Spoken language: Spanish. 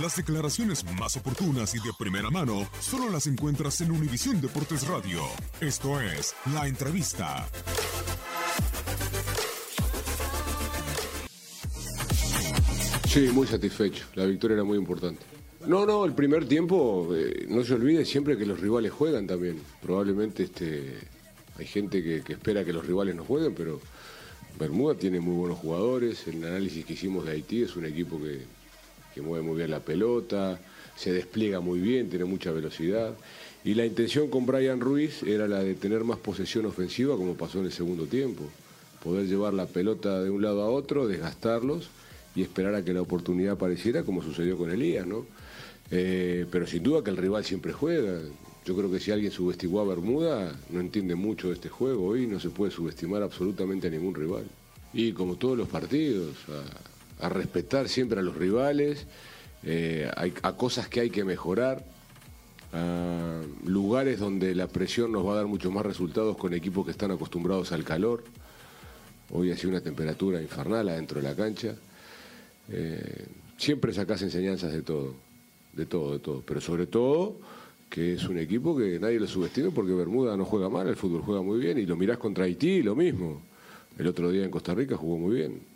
Las declaraciones más oportunas y de primera mano solo las encuentras en Univisión Deportes Radio. Esto es La Entrevista. Sí, muy satisfecho. La victoria era muy importante. No, no, el primer tiempo, eh, no se olvide siempre que los rivales juegan también. Probablemente este, hay gente que, que espera que los rivales no jueguen, pero Bermuda tiene muy buenos jugadores. El análisis que hicimos de Haití es un equipo que, que mueve muy bien la pelota, se despliega muy bien, tiene mucha velocidad. Y la intención con Brian Ruiz era la de tener más posesión ofensiva, como pasó en el segundo tiempo. Poder llevar la pelota de un lado a otro, desgastarlos y esperar a que la oportunidad apareciera, como sucedió con Elías, ¿no? Eh, pero sin duda que el rival siempre juega. Yo creo que si alguien subestimó a Bermuda, no entiende mucho de este juego. Hoy no se puede subestimar absolutamente a ningún rival. Y como todos los partidos, a respetar siempre a los rivales, eh, a cosas que hay que mejorar, a lugares donde la presión nos va a dar mucho más resultados con equipos que están acostumbrados al calor. Hoy ha sido una temperatura infernal adentro de la cancha. Eh, siempre sacás enseñanzas de todo, de todo, de todo. Pero sobre todo que es un equipo que nadie lo subestime porque Bermuda no juega mal, el fútbol juega muy bien y lo mirás contra Haití, lo mismo. El otro día en Costa Rica jugó muy bien.